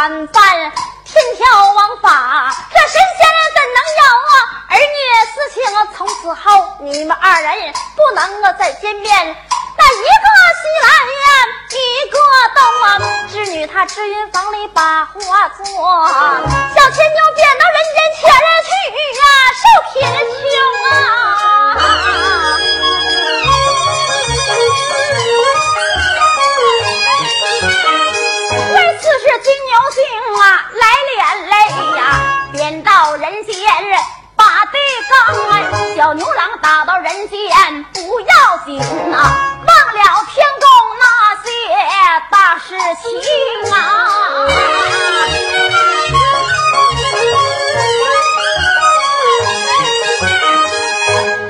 然敢犯！天条王法，这神仙怎能要啊？儿女私情，从此后你们二人不能再见面。那一个西来呀，一个东啊。织女她织云房里把花做，小牵牛变到人间去啊，受贫穷啊。是金牛星啊，来连累呀，贬到人间把对刚，小牛郎打到人间不要紧呐，忘了天宫那些大事情啊。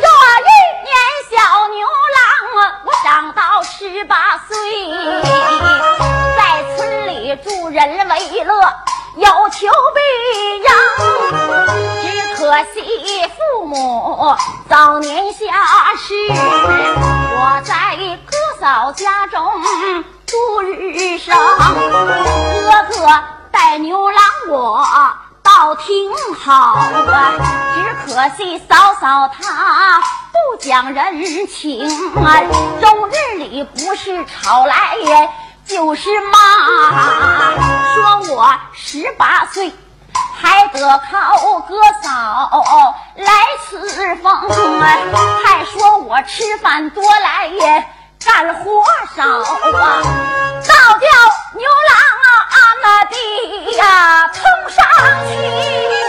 这一年小牛郎，我长到十八人为乐，有求必应。只可惜父母早年下世，我在哥嫂家中度日生。哥哥带牛郎我倒挺好啊，只可惜嫂嫂她不讲人情啊，终日里不是吵来。就是妈，说我十八岁还得靠哥嫂来伺奉，还说我吃饭多来也干活少啊，倒叫牛郎啊俺那的呀碰上去。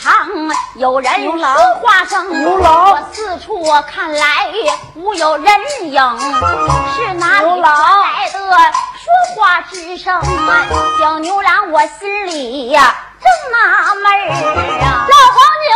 旁有人说话声，我四处看来无有人影，是哪里传来的说话之声？小牛郎，我心里呀正纳闷啊！老黄牛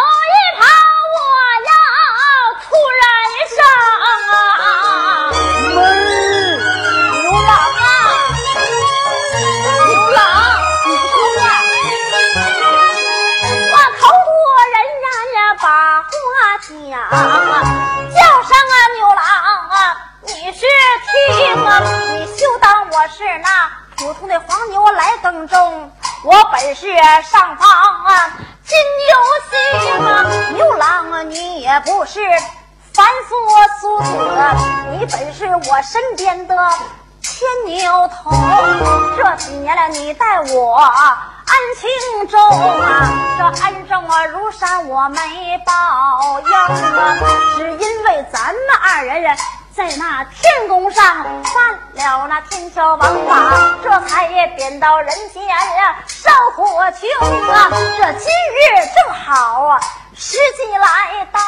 啊叫声啊牛郎啊，你是听啊？你休当我是那普通的黄牛来耕种，我本是上方啊金牛星啊！牛郎啊，你也不是凡夫俗子，你本是我身边的牵牛头。这几年来，你待我。恩情重啊，这恩重啊如山，我没报应啊，只因为咱们二人在那天宫上犯了那天条王法，这才也贬到人间啊受苦穷啊。这今日正好啊。时机来到，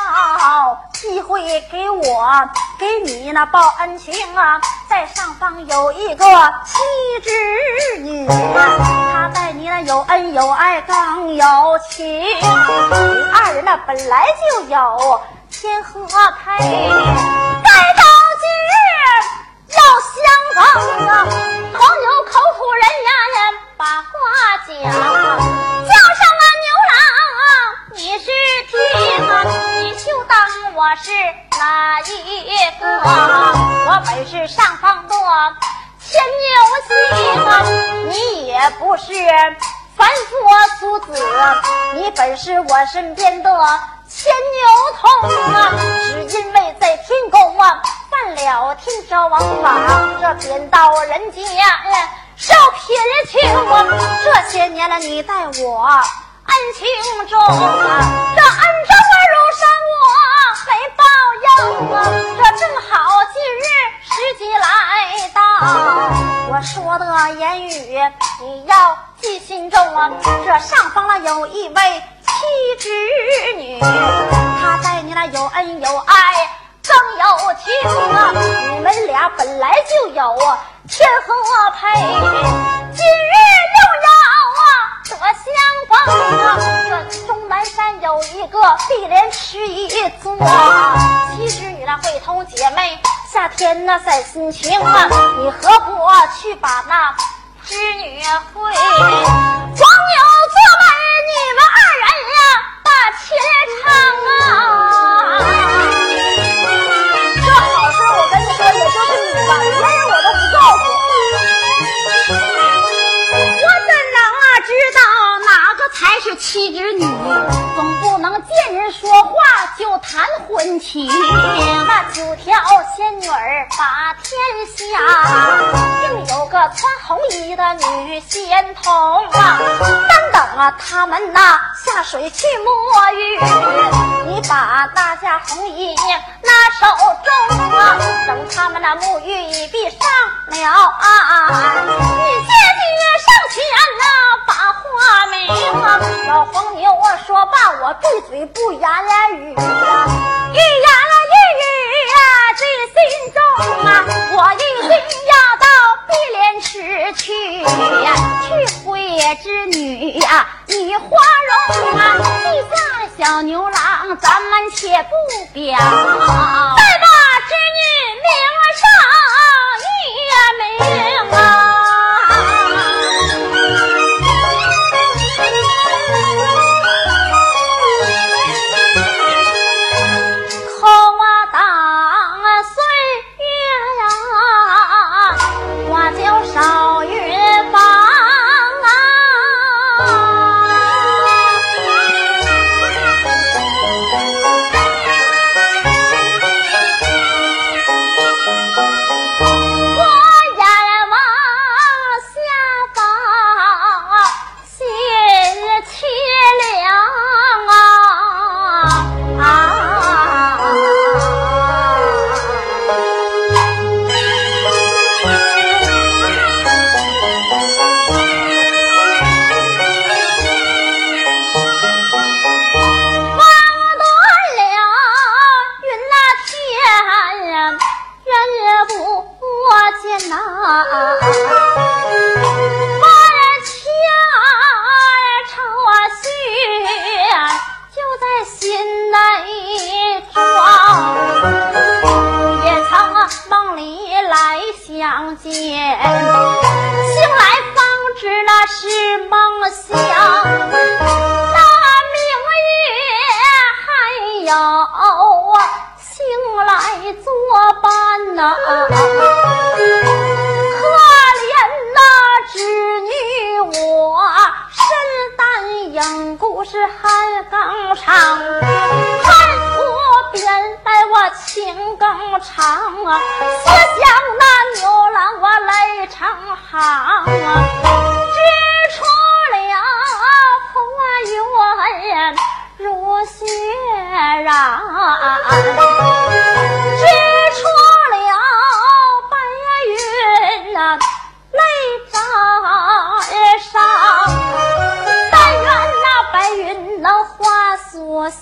机会给我给你那报恩情啊！在上方有一个妻织女，她待你那有恩有爱更有情。你二人那本来就有天和配，待到今日要相逢啊！朋友口吐人言，把话讲，叫上啊牛郎。你是听啊，就当我是哪一个？我本是上方的？牵牛星啊，你也不是凡夫俗子，你本是我身边的？牵牛童啊。只因为在天宫啊犯了天条王法，这贬到人间受贫穷啊。这些年来你待我。恩情重啊，这恩重啊如山，我没报应啊。这正好今日时机来到，我说的言语你要记心中啊。这上方了有一位妻侄女，她待你那有恩有爱更有情啊！你们俩本来就有天和配，今日又要得相逢啊！这终南山有一个碧莲池一座。其实你那会同姐妹，夏天那赛心情啊，你何不去把那织女会？黄牛做媒，你们二人呀把情唱啊！还是妻织女？总不能见人说话就谈婚期。那九条仙女儿把天下，另有个穿红衣的女仙童啊。单等啊他们呐下水去摸鱼，你把那件红衣拿手中啊，等他们那沐浴已毕上了岸，你借女上前呐把话明啊。老黄牛我说罢，我闭嘴不言了语啊，一言了一语啊记心中啊，我一定要到碧莲池去呀，去会织女呀，女花容啊，地下小牛郎，咱们且不表，再把织女名上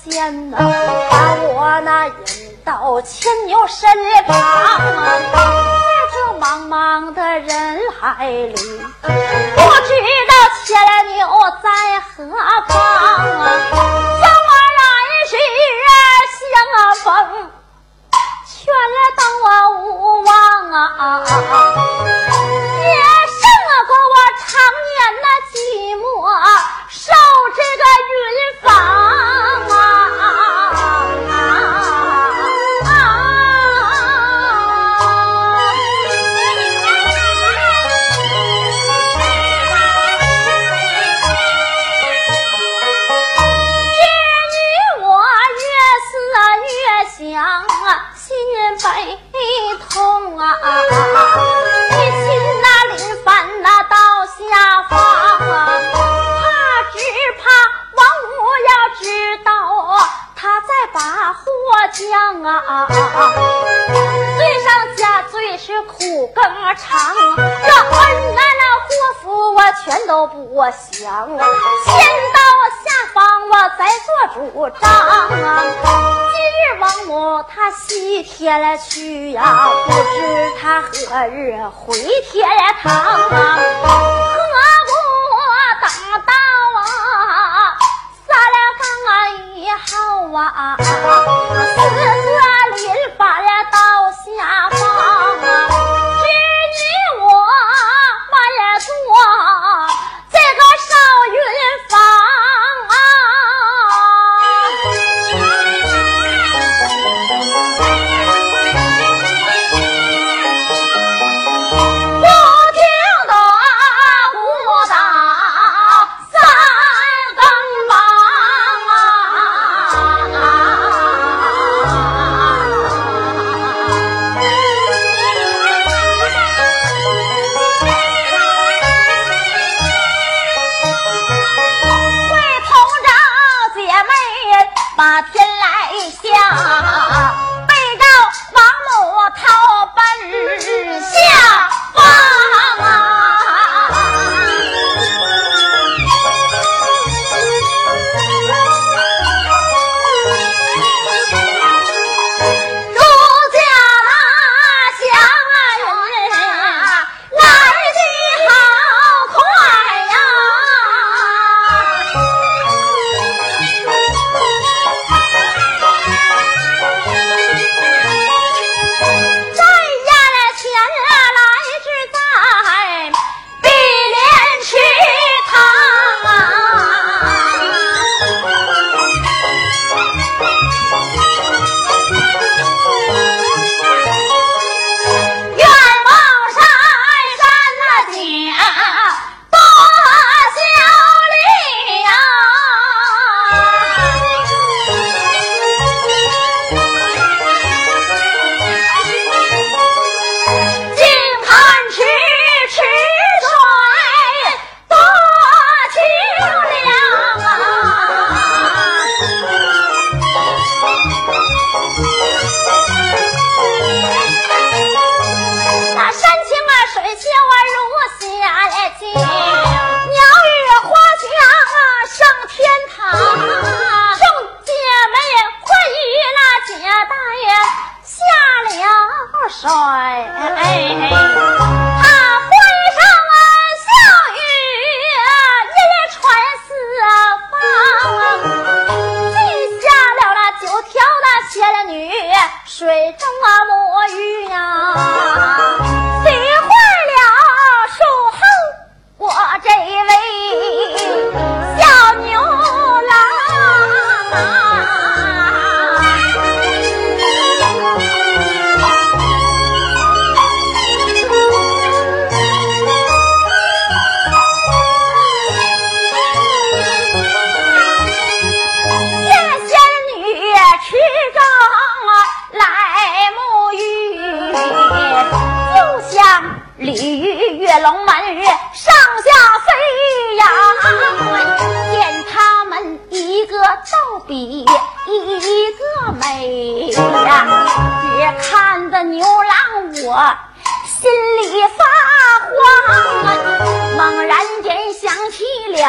作仙呐、把我那引到牵牛身旁啊，在这茫茫的人海里，不知道牵牛在何方啊，让我来时相逢。劝到我无望啊，也胜过我常年那寂寞，受这个云房啊啊！一心呐临凡呐到下方大祸将啊，罪上加罪是苦更长。这恩啊那祸福我全都不想，先到下方我再做主张啊。今日王母她西天了去呀，不知她何日回天堂啊？何不等到啊？咱了分完以后啊，四个人把俩刀下。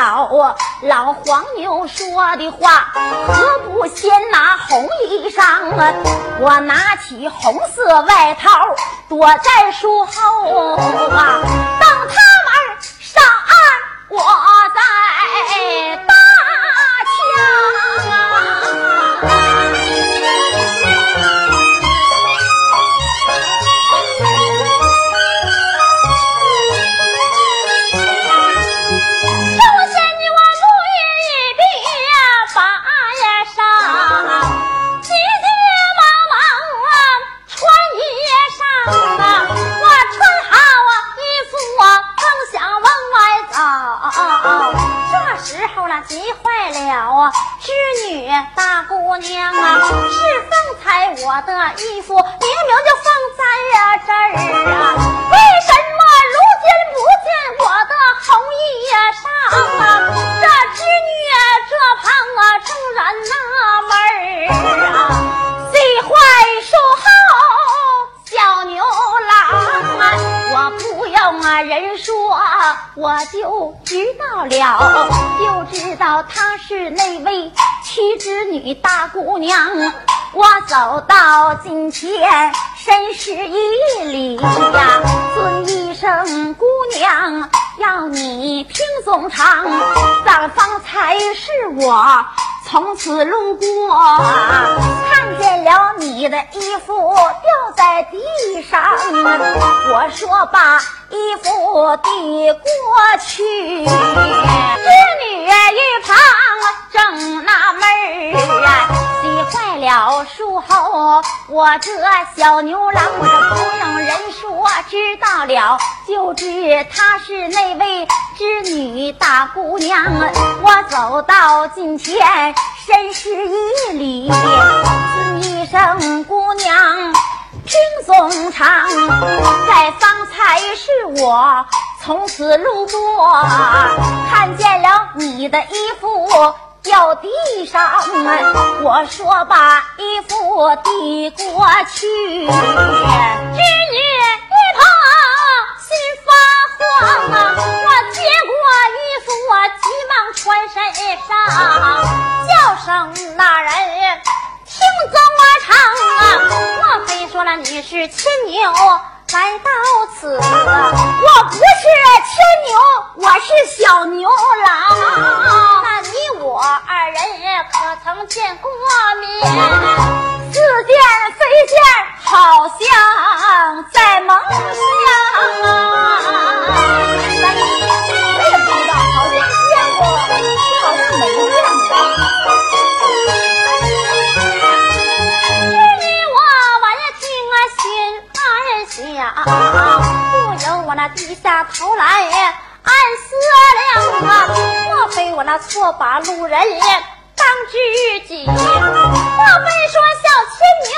老老黄牛说的话，何不先拿红衣裳啊？我拿起红色外套，躲在树后啊，等他们上岸我。大姑娘啊，是方才我的衣服明明就放在、啊、这儿啊，为什么如今不见我的红衣裳啊？这织女这旁啊，正然纳闷儿啊。说，我就知道了，就知道她是那位屈织女大姑娘。我走到近前，深施一礼呀，尊一声姑娘，要你听总长，咱方才是我。从此路过，看见了你的衣服掉在地上，我说罢。衣服递过去，织女一旁正纳闷儿啊，急坏了术后，我这小牛郎我不让人说知道了，就知她是那位织女大姑娘，我走到近前。深施一礼，尊一声姑娘，听总长。在方才是我从此路过，看见了你的衣服掉地上，我说把衣服递过去，织女一旁心发慌啊，我接过衣服，我急忙穿身上。叫声那人听怎么唱啊？莫非说了你是牵牛来到此？我不是牵牛，我是小牛郎。那你我二人可曾见过面？似见非见，好像在梦乡啊！啊啊啊不由我那低下头来暗思量啊，莫非我那错把路人当知己？莫非说小牵牛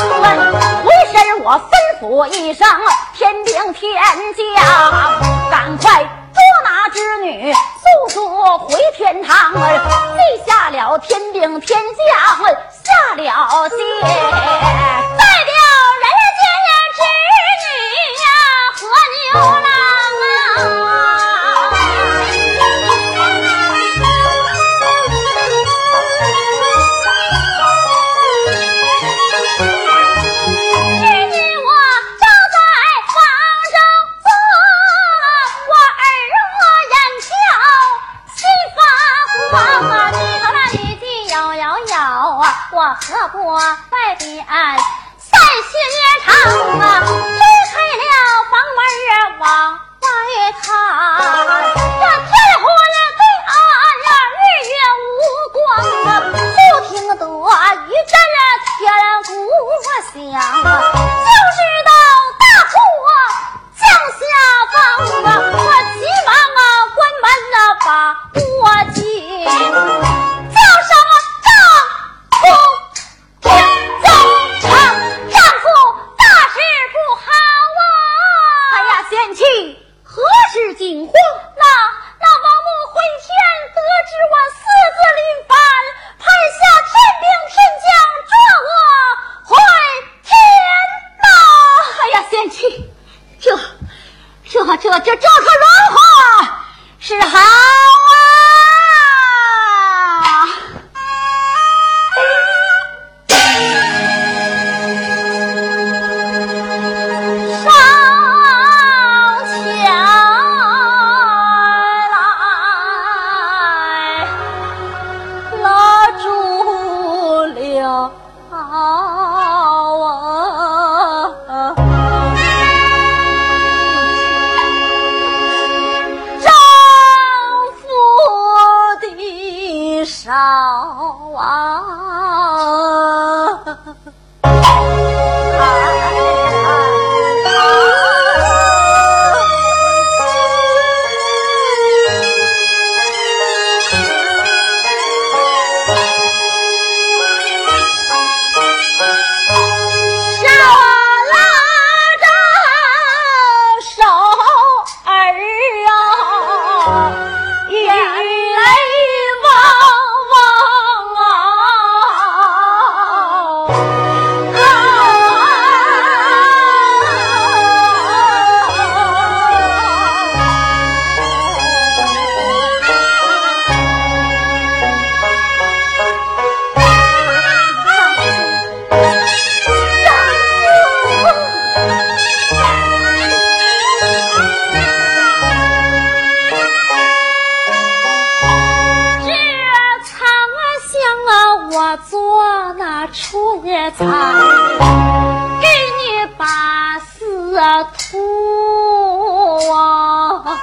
问，回身我吩咐一声天兵天将，赶快捉拿织女，速速回天堂，记下了天兵天将下了界。我外边三心也长啊，推开了房门往外看，这天昏地暗呀，日月无光啊，就听得一阵天鼓响啊，就是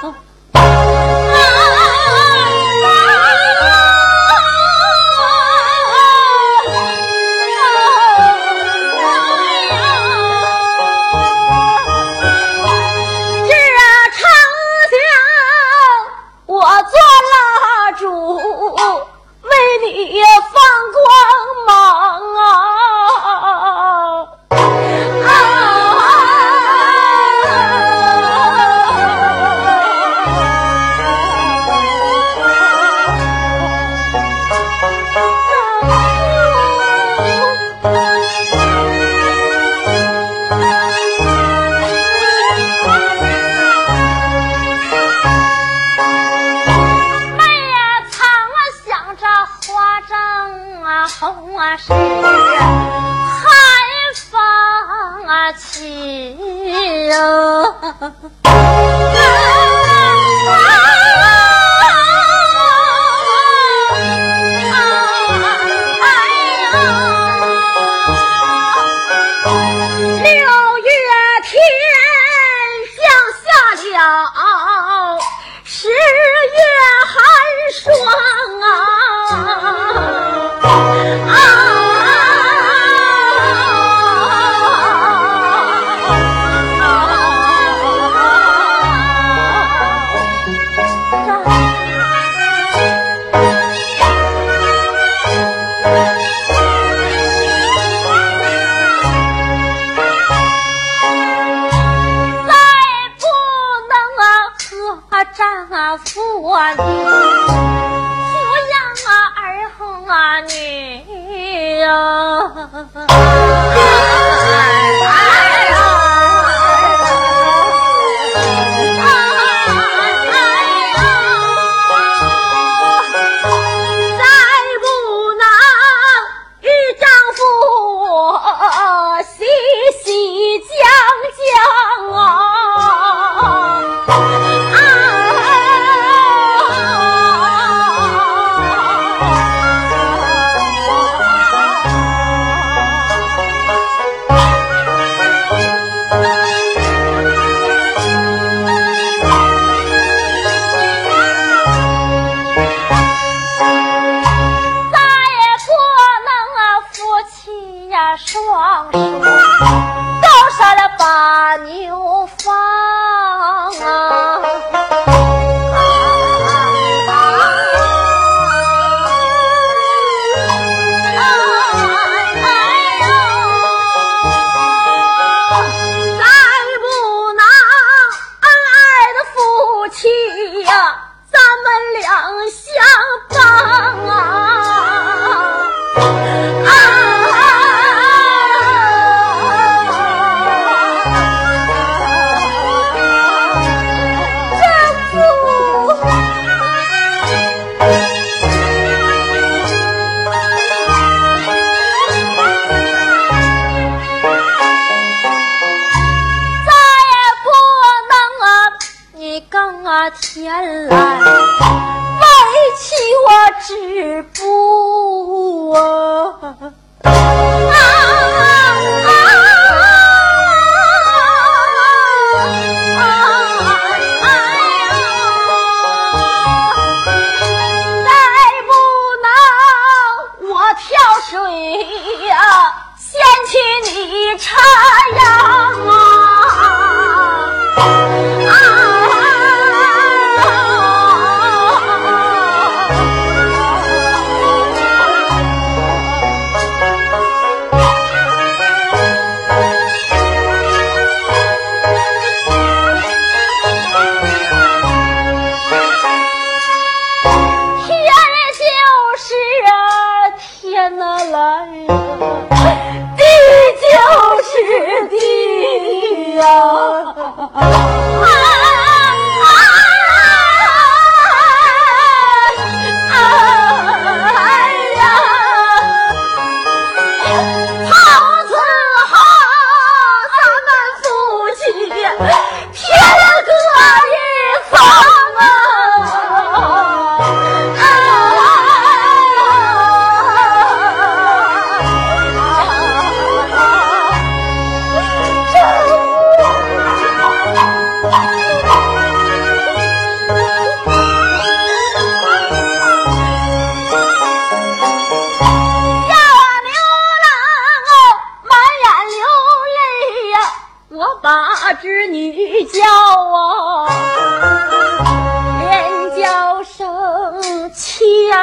哦我付我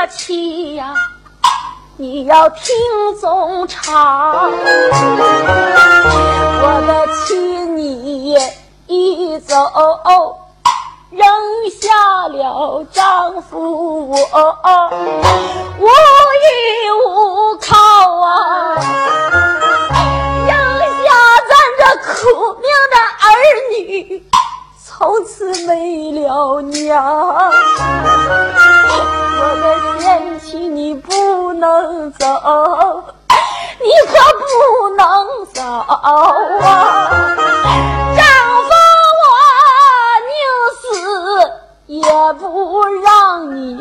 妻呀你要听总长我的妻你一走扔下了丈夫我无依无靠啊扔下咱这苦命的儿女。从此没了娘。我的贤妻你不能走你可不能走啊。丈夫我宁死也不让你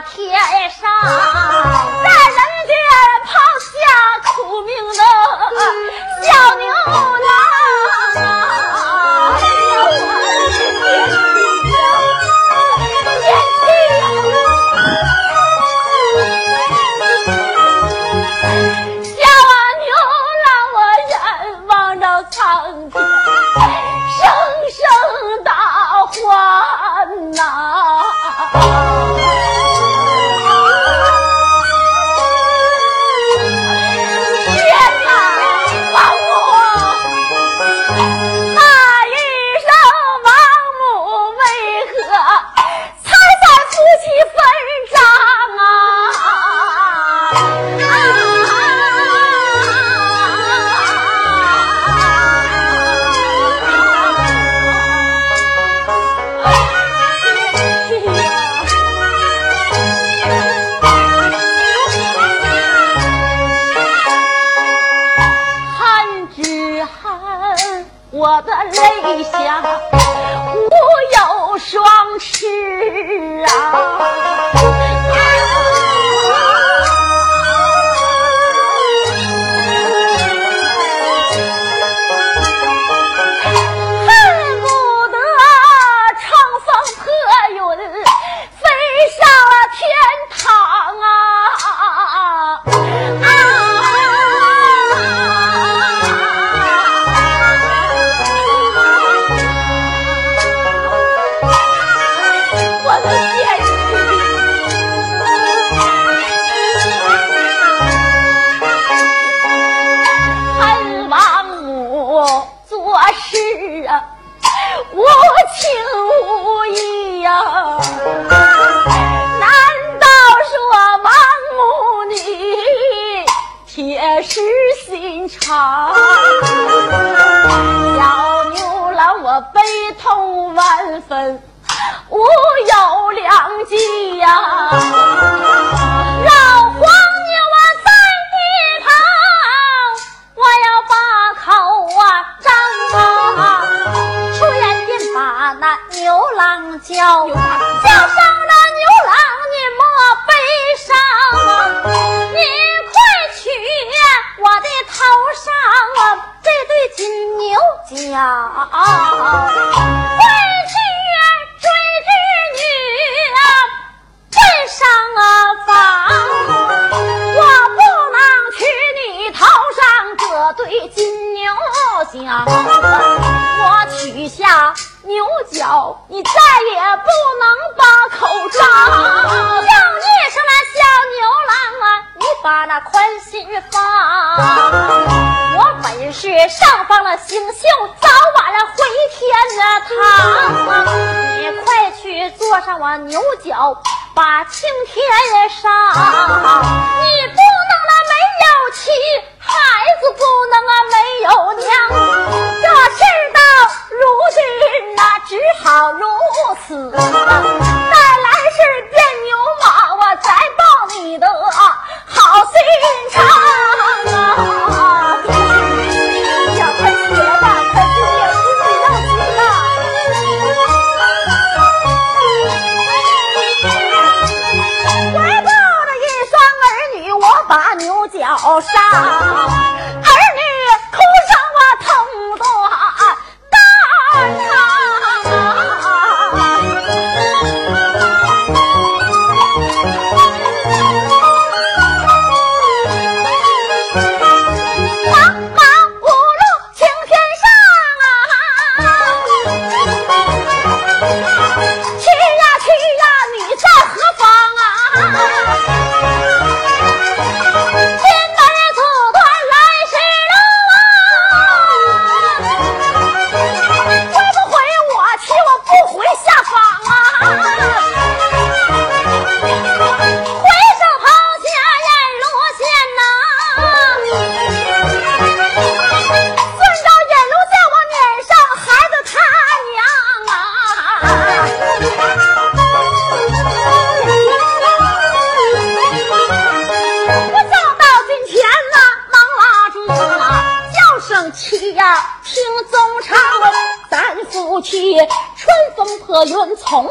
天上。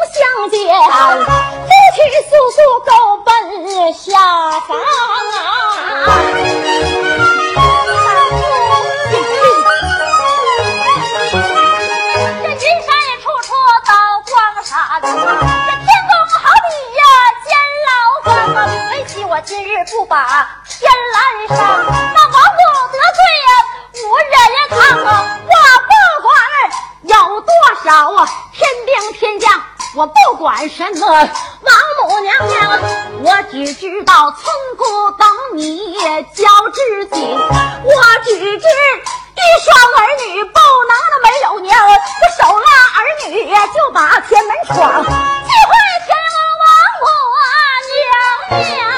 相见，夫妻素素都奔下山啊！这云山处处刀光子啊！这天公好比呀，监牢关！唯其我今日不把天拦上，那王公得罪呀，我忍呀他，我不管有多少啊！我不管什么王母娘娘我只知道村姑等你交织锦我只知一双儿女不能没有娘我手拉儿女就把天门闯。就会天王王母娘娘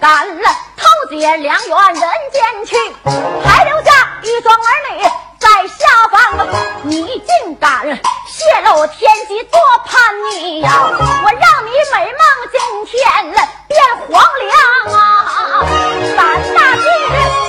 敢了，偷结良缘，人间去，还留下一双儿女在下方。你竟敢泄露天机，做叛逆呀！我让你美梦惊天了，变黄粱啊！三大罪。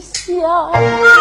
笑。